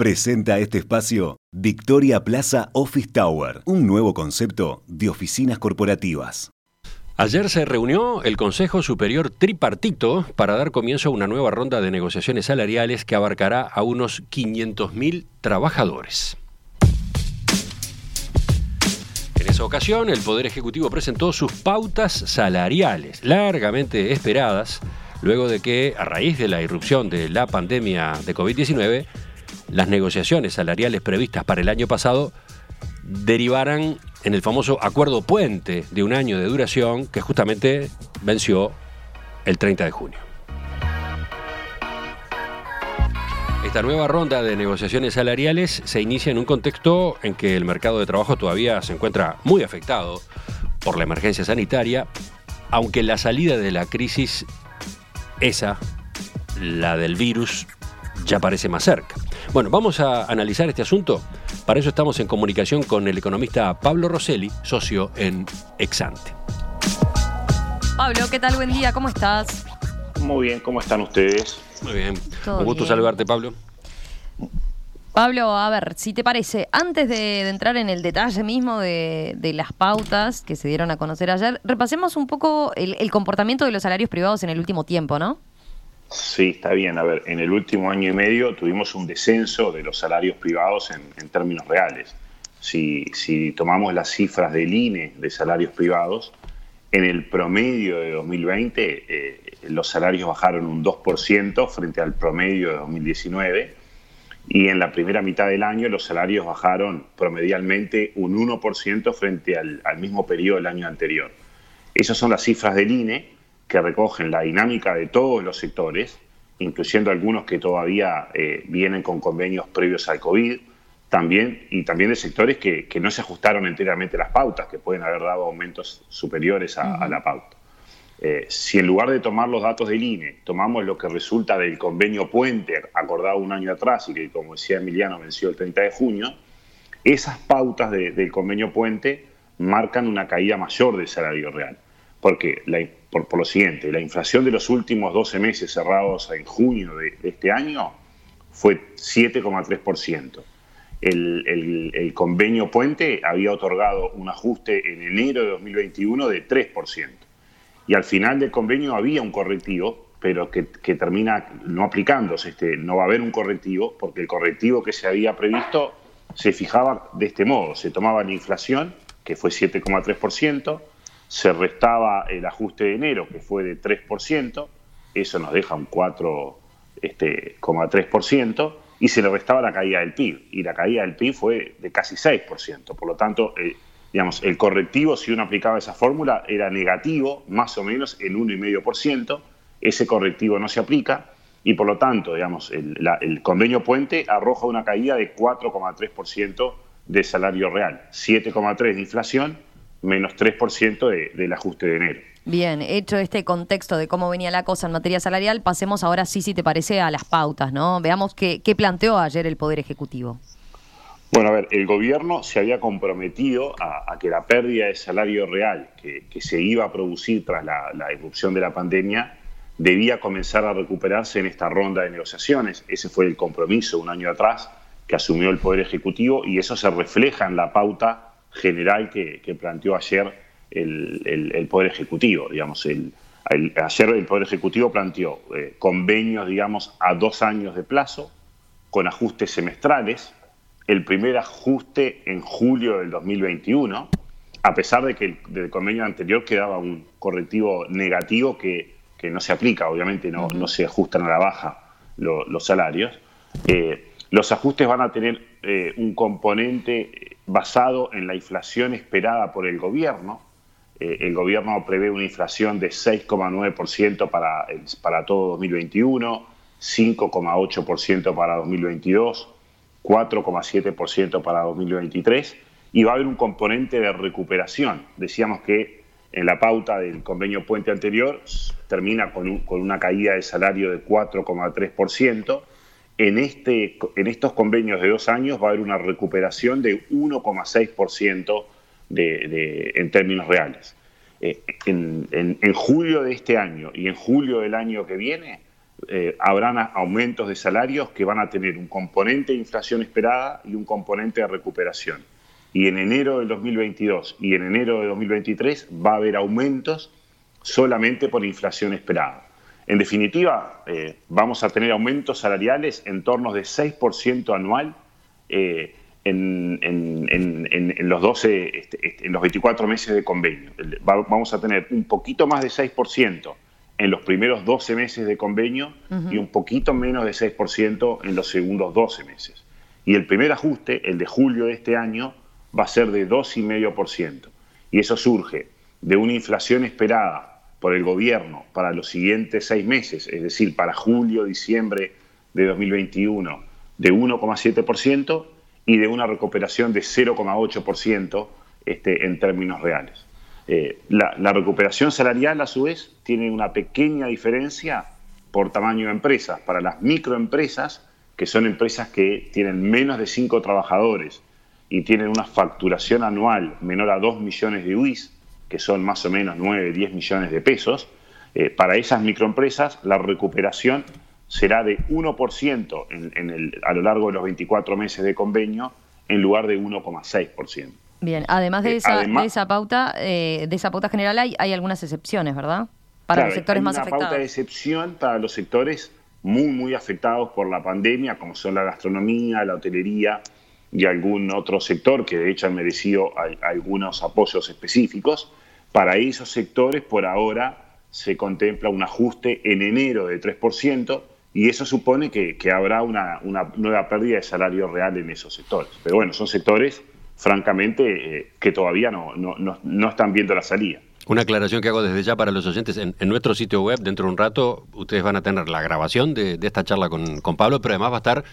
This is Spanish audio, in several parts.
Presenta este espacio Victoria Plaza Office Tower, un nuevo concepto de oficinas corporativas. Ayer se reunió el Consejo Superior Tripartito para dar comienzo a una nueva ronda de negociaciones salariales que abarcará a unos 500.000 trabajadores. En esa ocasión, el Poder Ejecutivo presentó sus pautas salariales, largamente esperadas, luego de que, a raíz de la irrupción de la pandemia de COVID-19, las negociaciones salariales previstas para el año pasado derivaran en el famoso acuerdo puente de un año de duración que justamente venció el 30 de junio. Esta nueva ronda de negociaciones salariales se inicia en un contexto en que el mercado de trabajo todavía se encuentra muy afectado por la emergencia sanitaria, aunque la salida de la crisis, esa, la del virus, ya parece más cerca. Bueno, vamos a analizar este asunto. Para eso estamos en comunicación con el economista Pablo Rosselli, socio en Exante. Pablo, ¿qué tal? Buen día, ¿cómo estás? Muy bien, ¿cómo están ustedes? Muy bien. Un gusto saludarte, Pablo. Pablo, a ver, si te parece, antes de, entrar en el detalle mismo de, las pautas que se dieron a conocer ayer, repasemos un poco el comportamiento de los salarios privados en el último tiempo, ¿no? Sí, está bien. A ver, en el último año y medio tuvimos un descenso de los salarios privados en, términos reales. Si, tomamos las cifras del INE de salarios privados, en el promedio de 2020 eh, los salarios bajaron un 2% frente al promedio de 2019 y en la primera mitad del año los salarios bajaron promedialmente un 1% frente al, al mismo periodo del año anterior. Esas son las cifras del INE que recogen la dinámica de todos los sectores, incluyendo algunos que todavía eh, vienen con convenios previos al COVID, también, y también de sectores que, no se ajustaron enteramente las pautas, que pueden haber dado aumentos superiores a, la pauta. Eh, si en lugar de tomar los datos del INE, tomamos lo que resulta del convenio Puente, acordado un año atrás y que, como decía Emiliano, venció el 30 de junio, esas pautas del convenio Puente marcan una caída mayor del salario real. Porque la, por, lo siguiente, la inflación de los últimos 12 meses cerrados en junio de, este año fue 7,3%. El, el, convenio Puente había otorgado un ajuste en enero de 2021 de 3%. Y al final del convenio había un correctivo, pero que, termina no aplicándose. Este, no va a haber un correctivo, porque el correctivo que se había previsto se fijaba de este modo. Se tomaba la inflación, que fue 7,3%, se restaba el ajuste de enero, que fue de 3%, eso nos deja un 4,3%, este, y se le restaba la caída del PIB, y la caída del PIB fue de casi 6%. Por lo tanto, eh, digamos, el correctivo, si uno aplicaba esa fórmula, era negativo, más o menos el 1,5%, ese correctivo no se aplica, y por lo tanto, digamos, el, el convenio puente arroja una caída de 4,3% de salario real, 7,3% de inflación, menos 3% de, del ajuste de enero. Bien, hecho este contexto de cómo venía la cosa en materia salarial, pasemos ahora sí, si te parece, a las pautas, ¿no? Veamos qué, planteó ayer el Poder Ejecutivo. Bueno, a ver, el gobierno se había comprometido a, que la pérdida de salario real que, se iba a producir tras la, la, irrupción de la pandemia debía comenzar a recuperarse en esta ronda de negociaciones. Ese fue el compromiso un año atrás que asumió el Poder Ejecutivo y eso se refleja en la pauta general que, planteó ayer el, Poder Ejecutivo. Digamos, el, ayer el Poder Ejecutivo planteó eh, convenios, digamos, a dos años de plazo, con ajustes semestrales, el primer ajuste en julio del 2021, a pesar de que el, del convenio anterior quedaba un correctivo negativo que, no se aplica, obviamente no, no, se ajustan a la baja los salarios. Eh, los ajustes van a tener eh, un componente basado en la inflación esperada por el gobierno. Eh, el gobierno prevé una inflación de 6,9% para, para todo 2021, 5,8% para 2022, 4,7% para 2023 y va a haber un componente de recuperación. Decíamos que en la pauta del convenio puente anterior termina con, con una caída de salario de 4,3% en, este, en estos convenios de dos años va a haber una recuperación de 1,6% de, en términos reales. Eh, en, julio de este año y en julio del año que viene, eh, habrán aumentos de salarios que van a tener un componente de inflación esperada y un componente de recuperación. Y en enero del 2022 y en enero de 2023 va a haber aumentos solamente por inflación esperada. En definitiva, eh, vamos a tener aumentos salariales en torno de 6% anual eh, en, los 12, este, este, en los 24 meses de convenio. vamos a tener un poquito más de 6% en los primeros 12 meses de convenio y un poquito menos de 6% en los segundos 12 meses. Y el primer ajuste, el de julio de este año, va a ser de 2,5%. Y eso surge de una inflación esperada por el gobierno para los siguientes seis meses, es decir, para julio, diciembre de 2021, de 1,7% y de una recuperación de 0,8% este, en términos reales. Eh, la, recuperación salarial, a su vez, tiene una pequeña diferencia por tamaño de empresas. Para las microempresas, que son empresas que tienen menos de 5 trabajadores y tienen una facturación anual menor a 2 millones de UIS, que son más o menos 9, 10 millones de pesos, eh, para esas microempresas la recuperación será de 1% a lo largo de los 24 meses de convenio en lugar de 1,6%. Bien, además de eh, esa, esa pauta, eh, de esa pauta general hay, hay algunas excepciones, ¿verdad? Para los sectores más afectados. Una pauta de excepción para los sectores muy, muy afectados por la pandemia, como son la gastronomía, la hotelería y algún otro sector que de hecho han merecido algunos apoyos específicos. Para esos sectores, por ahora, se contempla un ajuste en enero de 3%, y eso supone que, habrá una, una, nueva pérdida de salario real en esos sectores. Pero bueno, son sectores francamente, eh, que todavía no, no, están viendo la salida. Una aclaración que hago desde ya para los oyentes. En, nuestro sitio web, dentro de un rato, ustedes van a tener la grabación de, esta charla con, Pablo, pero además va a estar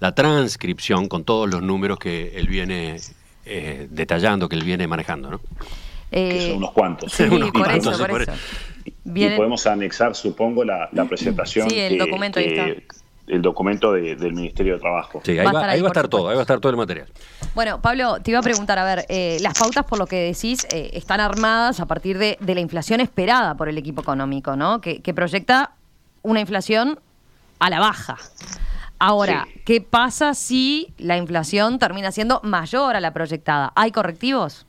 la transcripción con todos los números que él viene eh, detallando, que él viene manejando, ¿no? que son unos cuantos. Sí, unos por Eso, por eso. Y podemos anexar, supongo, la, presentación. Sí, el documento ahí está el documento del Ministerio de Trabajo. Sí, ahí va, a estar todo, ahí va a estar todo el material. Bueno, Pablo, te iba a preguntar, a ver, eh, las pautas, por lo que decís, eh, están armadas a partir de, la inflación esperada por el equipo económico, ¿no? Que, proyecta una inflación a la baja. Ahora, ¿qué pasa si la inflación termina siendo mayor a la proyectada? ¿Hay correctivos?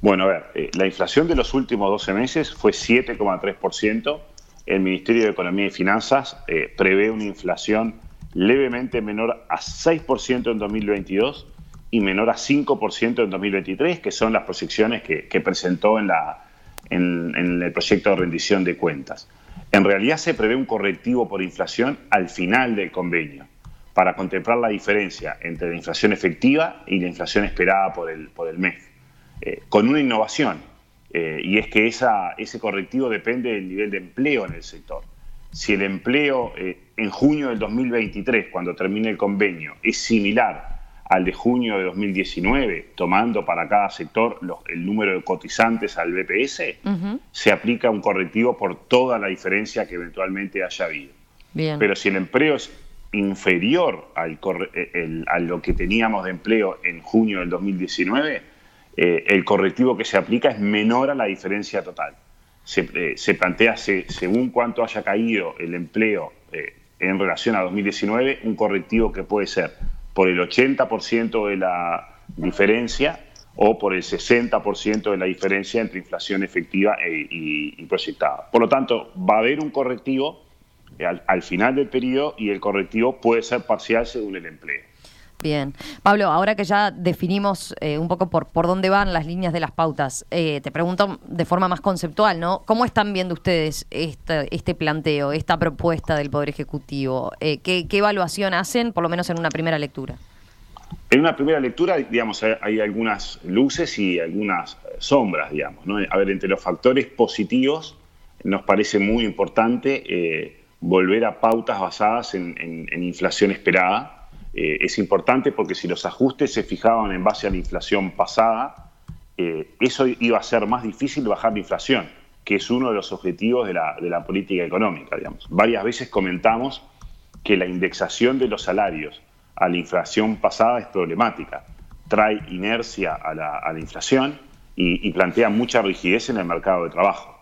Bueno, a ver, eh, la inflación de los últimos 12 meses fue 7,3% el Ministerio de Economía y Finanzas eh, prevé una inflación levemente menor a 6% en 2022 y menor a 5% en 2023, que son las proyecciones que, presentó en, la, en, el proyecto de rendición de cuentas. En realidad se prevé un correctivo por inflación al final del convenio, para contemplar la diferencia entre la inflación efectiva y la inflación esperada por el, por el MEF, eh, con una innovación eh, y es que ese correctivo depende del nivel de empleo en el sector. Si el empleo eh, en junio del 2023, cuando termine el convenio, es similar al de junio de 2019, tomando para cada sector el número de cotizantes al BPS, se aplica un correctivo por toda la diferencia que eventualmente haya habido. Pero si el empleo es inferior al, eh, a lo que teníamos de empleo en junio del 2019, eh, el correctivo que se aplica es menor a la diferencia total. Se, eh, plantea, según cuánto haya caído el empleo eh, en relación a 2019, un correctivo que puede ser por el 80% de la diferencia o por el 60% de la diferencia entre inflación efectiva e, y, proyectada. Por lo tanto, va a haber un correctivo al final del periodo y el correctivo puede ser parcial según el empleo. Bien. Pablo, ahora que ya definimos eh, un poco por, por dónde van las líneas de las pautas, eh, te pregunto de forma más conceptual, ¿no? ¿Cómo están viendo ustedes este, este planteo, esta propuesta del Poder Ejecutivo? Eh, ¿qué, evaluación hacen, por lo menos en una primera lectura? En una primera lectura, digamos, hay algunas luces y algunas sombras, digamos. ¿no? A ver, entre los factores positivos, nos parece muy importante volver a pautas basadas en inflación esperada eh, es importante porque si los ajustes se fijaban en base a la inflación pasada, eh, eso iba a ser más difícil bajar la inflación, que es uno de los objetivos de la, política económica. Digamos. Varias veces comentamos que la indexación de los salarios a la inflación pasada es problemática, trae inercia a la, inflación y, plantea mucha rigidez en el mercado de trabajo.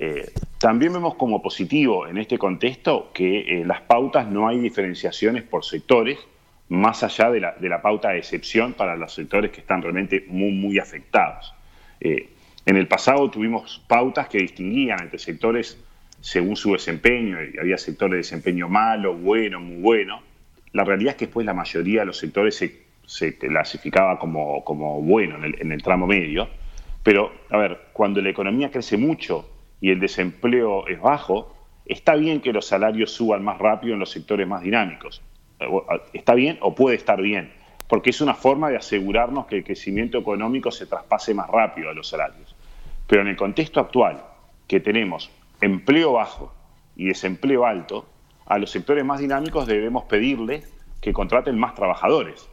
Eh, también vemos como positivo en este contexto que las pautas no hay diferenciaciones por sectores, más allá de la, pauta de excepción para los sectores que están realmente muy, muy afectados. en el pasado tuvimos pautas que distinguían entre sectores según su desempeño, y había sectores de desempeño malo, bueno, muy bueno. La realidad es que después la mayoría de los sectores se, clasificaba como, como bueno en el, tramo medio. Pero, a ver, cuando la economía crece mucho y el desempleo es bajo, está bien que los salarios suban más rápido en los sectores más dinámicos. Está bien o puede estar bien, porque es una forma de asegurarnos que el crecimiento económico se traspase más rápido a los salarios. Pero en el contexto actual, que tenemos empleo bajo y desempleo alto, a los sectores más dinámicos debemos pedirles que contraten más trabajadores,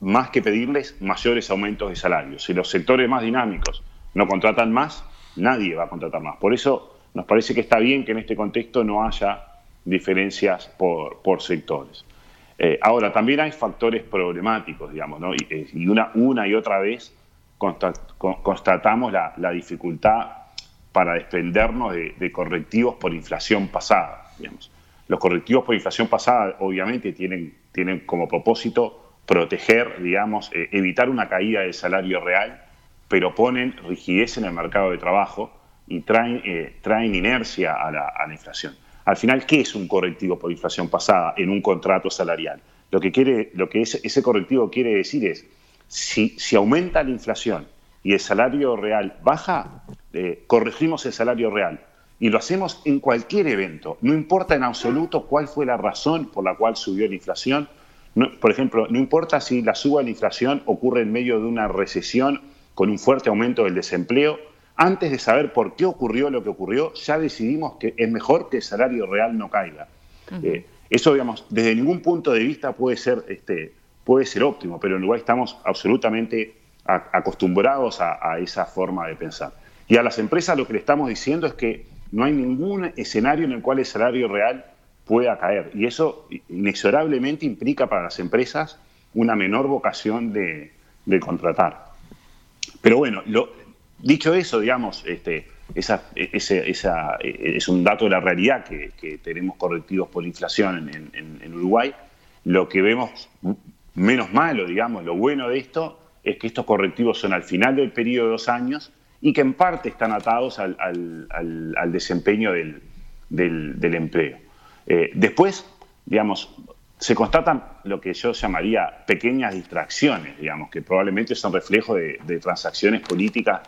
más que pedirles mayores aumentos de salarios. Si los sectores más dinámicos no contratan más, nadie va a contratar más. Por eso nos parece que está bien que en este contexto no haya diferencias por, sectores. Eh, ahora, también hay factores problemáticos, digamos, ¿no? y, eh, una, una y otra vez constatamos la, dificultad para desprendernos de, correctivos por inflación pasada. Digamos. Los correctivos por inflación pasada obviamente tienen, como propósito proteger, digamos, eh, evitar una caída del salario real, pero ponen rigidez en el mercado de trabajo y traen, eh, traen inercia a la, inflación. Al final, ¿qué es un correctivo por inflación pasada en un contrato salarial? Lo que, quiere, lo que ese correctivo quiere decir es, si, aumenta la inflación y el salario real baja, eh, corregimos el salario real. Y lo hacemos en cualquier evento. No importa en absoluto cuál fue la razón por la cual subió la inflación. por ejemplo, no importa si la suba de la inflación ocurre en medio de una recesión con un fuerte aumento del desempleo. Antes de saber por qué ocurrió lo que ocurrió, ya decidimos que es mejor que el salario real no caiga. Eh, eso, digamos, desde ningún punto de vista puede ser, este, puede ser óptimo, pero en Uruguay estamos absolutamente acostumbrados a, esa forma de pensar. Y a las empresas lo que le estamos diciendo es que no hay ningún escenario en el cual el salario real pueda caer. Y eso inexorablemente implica para las empresas una menor vocación de, contratar. Pero bueno, lo, dicho eso, digamos, este, esa, es un dato de la realidad que, tenemos correctivos por inflación en, en Uruguay. Lo que vemos menos malo, digamos, lo bueno de esto es que estos correctivos son al final del periodo de dos años y que en parte están atados al, desempeño del, empleo. Eh, después, digamos, se constatan lo que yo llamaría pequeñas distracciones, digamos, que probablemente son reflejo de, transacciones políticas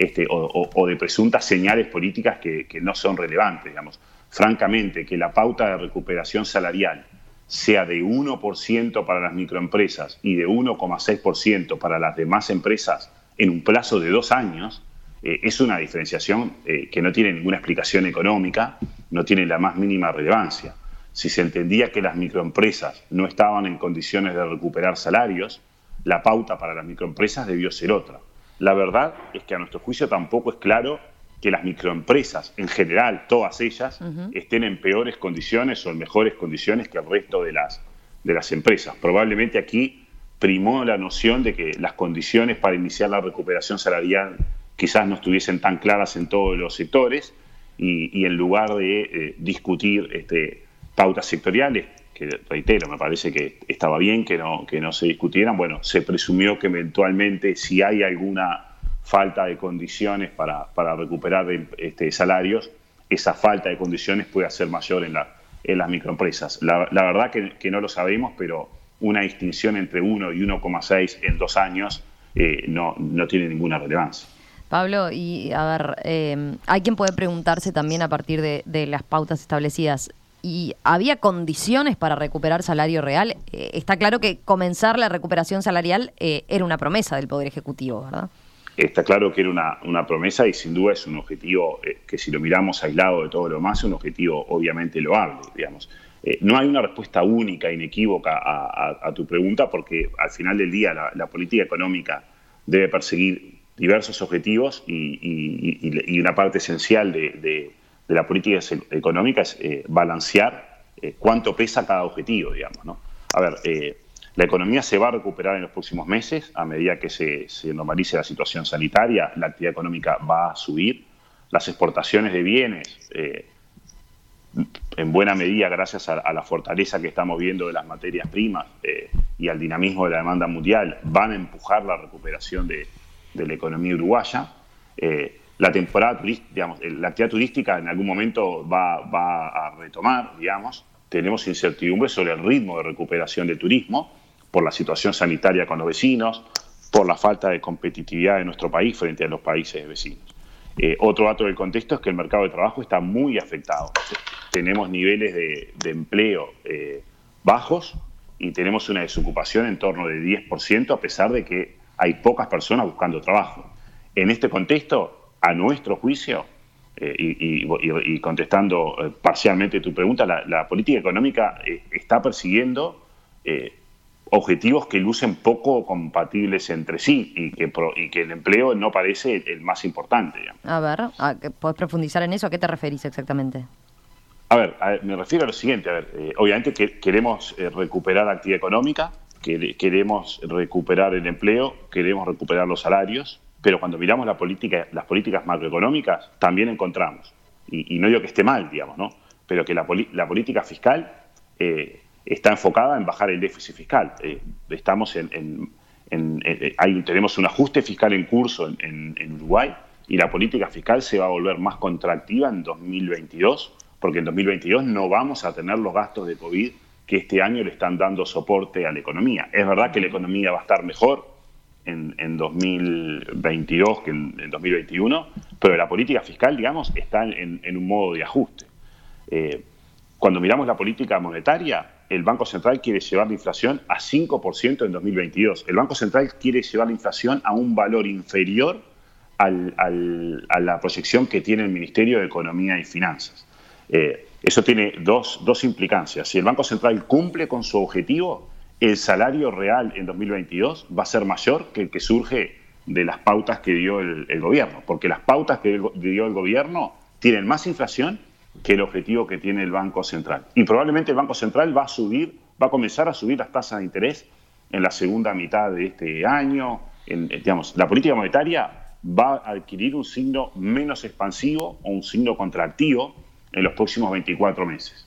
este, o, de presuntas señales políticas que, no son relevantes, digamos. Francamente, que la pauta de recuperación salarial sea de 1% para las microempresas y de 1,6% para las demás empresas en un plazo de dos años, eh, es una diferenciación eh, que no tiene ninguna explicación económica, no tiene la más mínima relevancia. Si se entendía que las microempresas no estaban en condiciones de recuperar salarios, la pauta para las microempresas debió ser otra. La verdad es que a nuestro juicio tampoco es claro que las microempresas, en general, todas ellas, estén en peores condiciones o en mejores condiciones que el resto de las, de las empresas. Probablemente aquí primó la noción de que las condiciones para iniciar la recuperación salarial quizás no estuviesen tan claras en todos los sectores y, en lugar de eh, discutir este, pautas sectoriales, que reitero, me parece que estaba bien que no, que no se discutieran, bueno, se presumió que eventualmente si hay alguna falta de condiciones para, recuperar este, salarios, esa falta de condiciones puede ser mayor en, la, en las microempresas. La, verdad que, no lo sabemos, pero una distinción entre 1 y 1,6 en dos años eh, no, no tiene ninguna relevancia. Pablo, y a ver, eh, hay quien puede preguntarse también a partir de, las pautas establecidas, ¿y había condiciones para recuperar salario real? Eh, está claro que comenzar la recuperación salarial era una promesa del Poder Ejecutivo, ¿verdad? Está claro que era una, promesa y sin duda es un objetivo eh, que si lo miramos aislado de todo lo más, es un objetivo obviamente loable, digamos. Eh, no hay una respuesta única, inequívoca a, tu pregunta, porque al final del día la, política económica debe perseguir diversos objetivos y, una parte esencial de, la política económica es eh, balancear cuánto pesa cada objetivo, digamos. ¿no? A ver, la economía se va a recuperar en los próximos meses a medida que se, normalice la situación sanitaria, la actividad económica va a subir. las exportaciones de bienes, eh, en buena medida gracias a, la fortaleza que estamos viendo de las materias primas eh, y al dinamismo de la demanda mundial, van a empujar la recuperación de, la economía uruguaya. Eh, la temporada digamos, la actividad turística en algún momento va, va, a retomar, digamos. Tenemos incertidumbre sobre el ritmo de recuperación del turismo por la situación sanitaria con los vecinos, por la falta de competitividad de nuestro país frente a los países vecinos. Eh, otro dato del contexto es que el mercado de trabajo está muy afectado. Tenemos niveles de, empleo eh, bajos y tenemos una desocupación en torno de 10% a pesar de que hay pocas personas buscando trabajo. En este contexto, a nuestro juicio, eh, y, contestando parcialmente tu pregunta, la, política económica está persiguiendo objetivos que lucen poco compatibles entre sí y que, y que el empleo no parece el más importante. A ver, ¿puedes profundizar en eso? ¿A qué te referís exactamente? A ver, me refiero a lo siguiente. A ver, eh, obviamente que queremos eh, recuperar la actividad económica, que, queremos recuperar el empleo, queremos recuperar los salarios, pero cuando miramos la política, las políticas macroeconómicas, también encontramos, y, no digo que esté mal, digamos, ¿no? pero que la, la política fiscal eh, está enfocada en bajar el déficit fiscal. Eh, estamos en, eh, tenemos un ajuste fiscal en curso en, Uruguay y la política fiscal se va a volver más contractiva en 2022, porque en 2022 no vamos a tener los gastos de COVID que este año le están dando soporte a la economía. Es verdad que la economía va a estar mejor en, 2022 que en, 2021, pero la política fiscal, digamos, está en, un modo de ajuste. Eh, cuando miramos la política monetaria, el Banco Central quiere llevar la inflación a 5% en 2022. El Banco Central quiere llevar la inflación a un valor inferior a la proyección que tiene el Ministerio de Economía y Finanzas. Eh, eso tiene dos, implicancias. Si el Banco Central cumple con su objetivo, el salario real en 2022 va a ser mayor que el que surge de las pautas que dio el, gobierno, porque las pautas que dio el gobierno tienen más inflación que el objetivo que tiene el Banco Central. Y probablemente el Banco Central va a subir, va a comenzar a subir las tasas de interés en la segunda mitad de este año. Eh, digamos, la política monetaria va a adquirir un signo menos expansivo o un signo contractivo en los próximos 24 meses.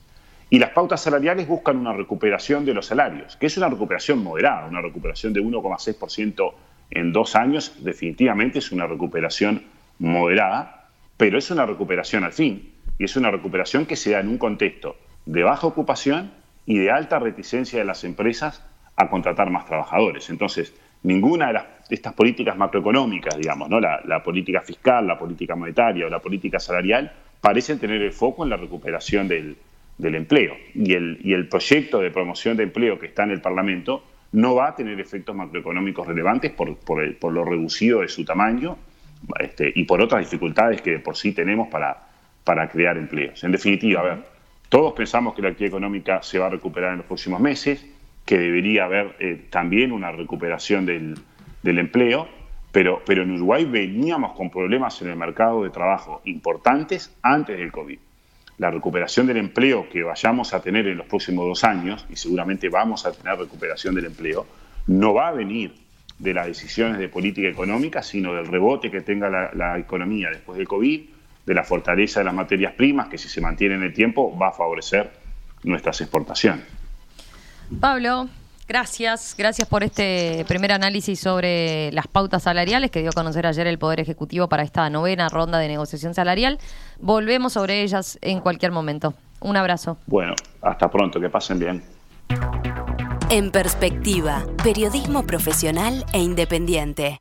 Y las pautas salariales buscan una recuperación de los salarios, que es una recuperación moderada, una recuperación de 1,6% en dos años, definitivamente es una recuperación moderada, pero es una recuperación al fin y es una recuperación que se da en un contexto de baja ocupación y de alta reticencia de las empresas a contratar más trabajadores. Entonces, ninguna de, estas políticas macroeconómicas, digamos, ¿no? La, política fiscal, la política monetaria o la política salarial, parecen tener el foco en la recuperación del, empleo. Y el, y el proyecto de promoción de empleo que está en el Parlamento no va a tener efectos macroeconómicos relevantes por, por, lo reducido de su tamaño este, y por otras dificultades que por sí tenemos para, para crear empleos. En definitiva, a ver, todos pensamos que la actividad económica se va a recuperar en los próximos meses, que debería haber eh, también una recuperación del, empleo, pero, pero en Uruguay veníamos con problemas en el mercado de trabajo importantes antes del COVID. La recuperación del empleo que vayamos a tener en los próximos dos años, y seguramente vamos a tener recuperación del empleo, no va a venir de las decisiones de política económica, sino del rebote que tenga la, economía después del COVID, de la fortaleza de las materias primas, que si se mantiene en el tiempo va a favorecer nuestras exportaciones. Pablo, gracias. Gracias por este primer análisis sobre las pautas salariales que dio a conocer ayer el Poder Ejecutivo para esta novena ronda de negociación salarial. Volvemos sobre ellas en cualquier momento. Un abrazo. Bueno, hasta pronto, que pasen bien. En perspectiva, periodismo profesional e independiente.